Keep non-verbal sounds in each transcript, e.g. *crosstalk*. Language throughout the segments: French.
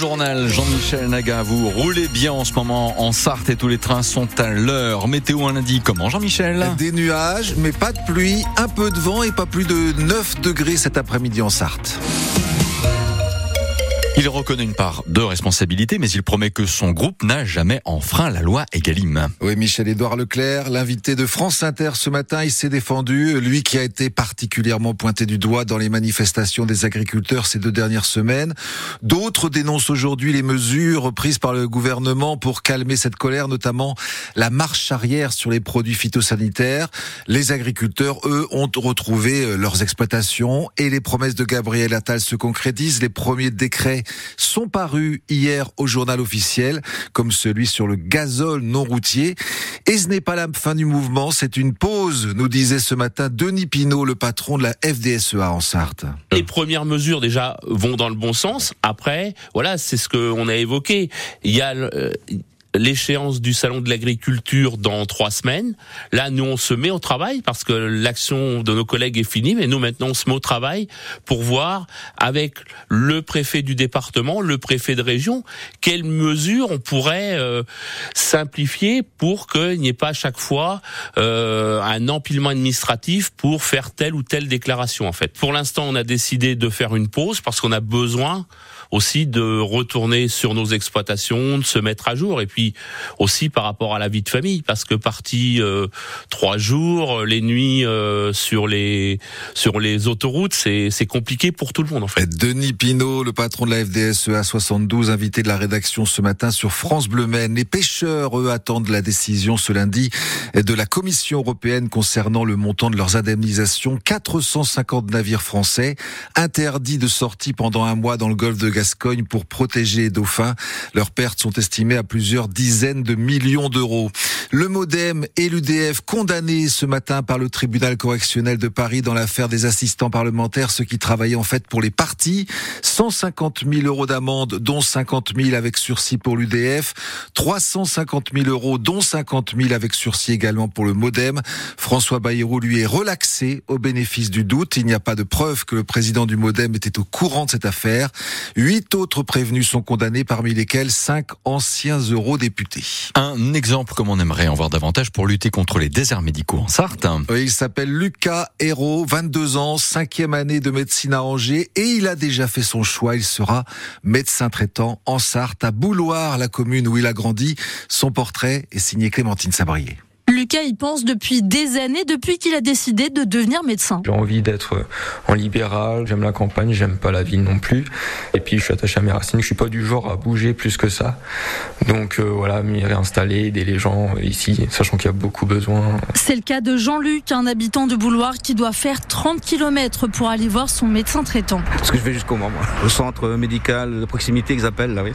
Jean-Michel Naga, vous roulez bien en ce moment en Sarthe et tous les trains sont à l'heure. Météo un lundi, comment Jean-Michel? Des nuages, mais pas de pluie, un peu de vent et pas plus de 9 degrés cet après-midi en Sarthe. Il reconnaît une part de responsabilité, mais il promet que son groupe n'a jamais enfreint la loi Egalim. Oui, Michel-Édouard Leclerc, l'invité de France Inter ce matin, il s'est défendu. Lui qui a été particulièrement pointé du doigt dans les manifestations des agriculteurs ces deux dernières semaines. D'autres dénoncent aujourd'hui les mesures prises par le gouvernement pour calmer cette colère, notamment la marche arrière sur les produits phytosanitaires. Les agriculteurs, eux, ont retrouvé leurs exploitations et les promesses de Gabriel Attal se concrétisent. Les premiers décrets sont parus hier au journal officiel, comme celui sur le gazole non routier. Et ce n'est pas la fin du mouvement, c'est une pause, nous disait ce matin Denis Pinault, le patron de la FDSEA en Sarthe. Les premières mesures déjà vont dans le bon sens. Après, voilà, c'est ce qu'on a évoqué. Il y a euh, l'échéance du salon de l'agriculture dans trois semaines. Là, nous, on se met au travail parce que l'action de nos collègues est finie, mais nous, maintenant, on se met au travail pour voir avec le préfet du département, le préfet de région, quelles mesures on pourrait euh, simplifier pour qu'il n'y ait pas à chaque fois euh, un empilement administratif pour faire telle ou telle déclaration, en fait. Pour l'instant, on a décidé de faire une pause parce qu'on a besoin aussi de retourner sur nos exploitations, de se mettre à jour, et puis aussi par rapport à la vie de famille, parce que parti euh, trois jours, les nuits euh, sur les sur les autoroutes, c'est c'est compliqué pour tout le monde en fait. Denis Pinault, le patron de la FDSEA 72, invité de la rédaction ce matin sur France Bleu Maine. Les pêcheurs, eux, attendent la décision ce lundi de la Commission européenne concernant le montant de leurs indemnisations. 450 navires français interdits de sortie pendant un mois dans le golfe de Gascogne pour protéger les dauphins. Leurs pertes sont estimées à plusieurs dizaines de millions d'euros. Le Modem et l'UDF condamnés ce matin par le tribunal correctionnel de Paris dans l'affaire des assistants parlementaires, ceux qui travaillaient en fait pour les partis. 150 000 euros d'amende, dont 50 000 avec sursis pour l'UDF. 350 000 euros, dont 50 000 avec sursis également pour le Modem. François Bayrou lui est relaxé au bénéfice du doute. Il n'y a pas de preuve que le président du Modem était au courant de cette affaire. Huit autres prévenus sont condamnés, parmi lesquels cinq anciens eurodéputés. Un exemple comme on aimerait en voir davantage pour lutter contre les déserts médicaux en Sarthe. Oui, il s'appelle Lucas Hérault, 22 ans, cinquième année de médecine à Angers et il a déjà fait son choix. Il sera médecin traitant en Sarthe, à Bouloir, la commune où il a grandi. Son portrait est signé Clémentine Sabrier. Lucas y pense depuis des années, depuis qu'il a décidé de devenir médecin. J'ai envie d'être en libéral, j'aime la campagne, j'aime pas la ville non plus. Et puis je suis attaché à mes racines, je suis pas du genre à bouger plus que ça. Donc euh, voilà, m'y réinstaller, aider les gens ici, sachant qu'il y a beaucoup besoin. C'est le cas de Jean-Luc, un habitant de Bouloir qui doit faire 30 km pour aller voir son médecin traitant. Parce que je vais jusqu'au moi. Au centre médical de proximité qu'ils appellent là, oui.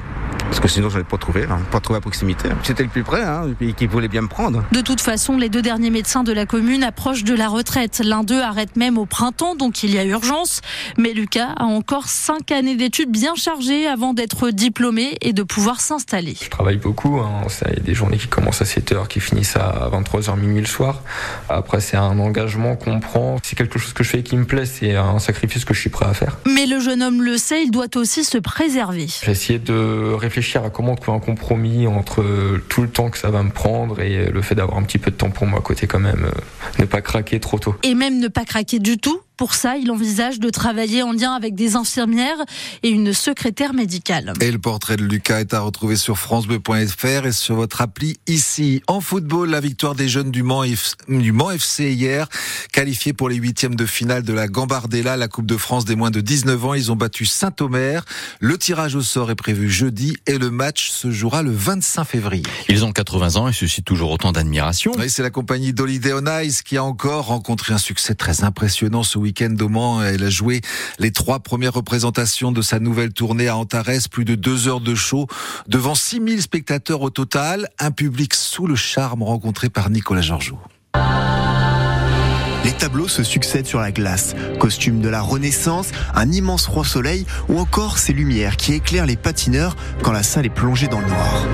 Parce que sinon, je n'allais pas trouvé, là. pas trouvé à proximité. C'était le plus près, hein, et qui voulait bien me prendre. De toute façon, les deux derniers médecins de la commune approchent de la retraite. L'un d'eux arrête même au printemps, donc il y a urgence. Mais Lucas a encore cinq années d'études bien chargées avant d'être diplômé et de pouvoir s'installer. Je travaille beaucoup. Hein. Il y a des journées qui commencent à 7 h qui finissent à 23h minuit le soir. Après, c'est un engagement qu'on prend. C'est quelque chose que je fais qui me plaît. C'est un sacrifice que je suis prêt à faire. Mais le jeune homme le sait, il doit aussi se préserver. J'ai essayé de réfléchir réfléchir à comment trouver un compromis entre tout le temps que ça va me prendre et le fait d'avoir un petit peu de temps pour moi à côté quand même, ne pas craquer trop tôt. Et même ne pas craquer du tout pour ça, il envisage de travailler en lien avec des infirmières et une secrétaire médicale. Et le portrait de Lucas est à retrouver sur francebleu.fr et sur votre appli ici. En football, la victoire des jeunes du Mans, du Mans FC hier, qualifiés pour les huitièmes de finale de la Gambardella, la Coupe de France des moins de 19 ans. Ils ont battu Saint-Omer. Le tirage au sort est prévu jeudi et le match se jouera le 25 février. Ils ont 80 ans et suscitent toujours autant d'admiration. Oui, c'est la compagnie d'Holiday on Ice qui a encore rencontré un succès très impressionnant ce week-end au. Elle a joué les trois premières représentations de sa nouvelle tournée à Antares, plus de deux heures de show devant 6000 spectateurs au total, un public sous le charme rencontré par Nicolas Georgeau. Les tableaux se succèdent sur la glace. Costume de la Renaissance, un immense roi soleil ou encore ces lumières qui éclairent les patineurs quand la salle est plongée dans le noir.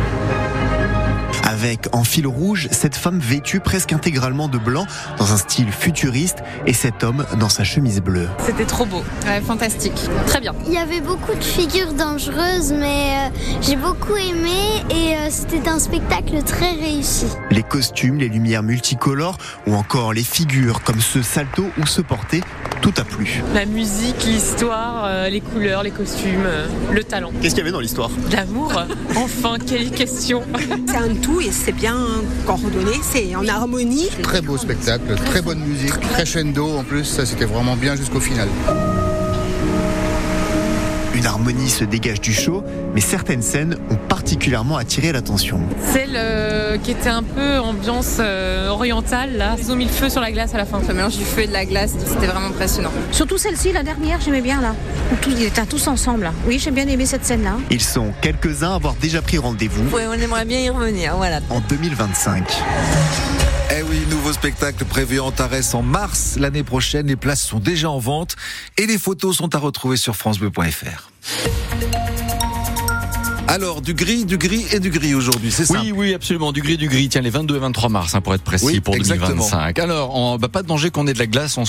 Avec en fil rouge cette femme vêtue presque intégralement de blanc dans un style futuriste et cet homme dans sa chemise bleue. C'était trop beau, ouais, fantastique, très bien. Il y avait beaucoup de figures dangereuses, mais euh, j'ai beaucoup aimé et euh, c'était un spectacle très réussi. Les costumes, les lumières multicolores ou encore les figures comme ce salto ou ce porté, tout a plu. La musique, l'histoire, euh, les couleurs, les costumes, euh, le talent. Qu'est-ce qu'il y avait dans l'histoire? L'amour, *laughs* enfin, quelle question C'est un tout et c'est bien coordonné, c'est en harmonie. Très beau spectacle, très bonne musique, crescendo en plus, ça c'était vraiment bien jusqu'au final. Une harmonie se dégage du show, mais certaines scènes ont particulièrement attiré l'attention. Celle euh, qui était un peu ambiance euh, orientale, là. Ils ont mis le feu sur la glace à la fin. Le mélange du feu et de la glace, c'était vraiment impressionnant. Surtout celle-ci, la dernière, j'aimais bien là. Tous, ils étaient tous ensemble. là. Oui, j'ai bien aimé cette scène-là. Ils sont quelques-uns à avoir déjà pris rendez-vous Ouais, on aimerait bien y revenir, voilà. en 2025. Eh oui, nouveau spectacle prévu en Tarès en mars l'année prochaine. Les places sont déjà en vente et les photos sont à retrouver sur francebleu.fr. Alors, du gris, du gris et du gris aujourd'hui, c'est ça Oui, oui, absolument. Du gris, du gris. Tiens, les 22 et 23 mars, hein, pour être précis, Oui, pour exactement. 2025. Alors, on, bah, pas de danger qu'on ait de la glace en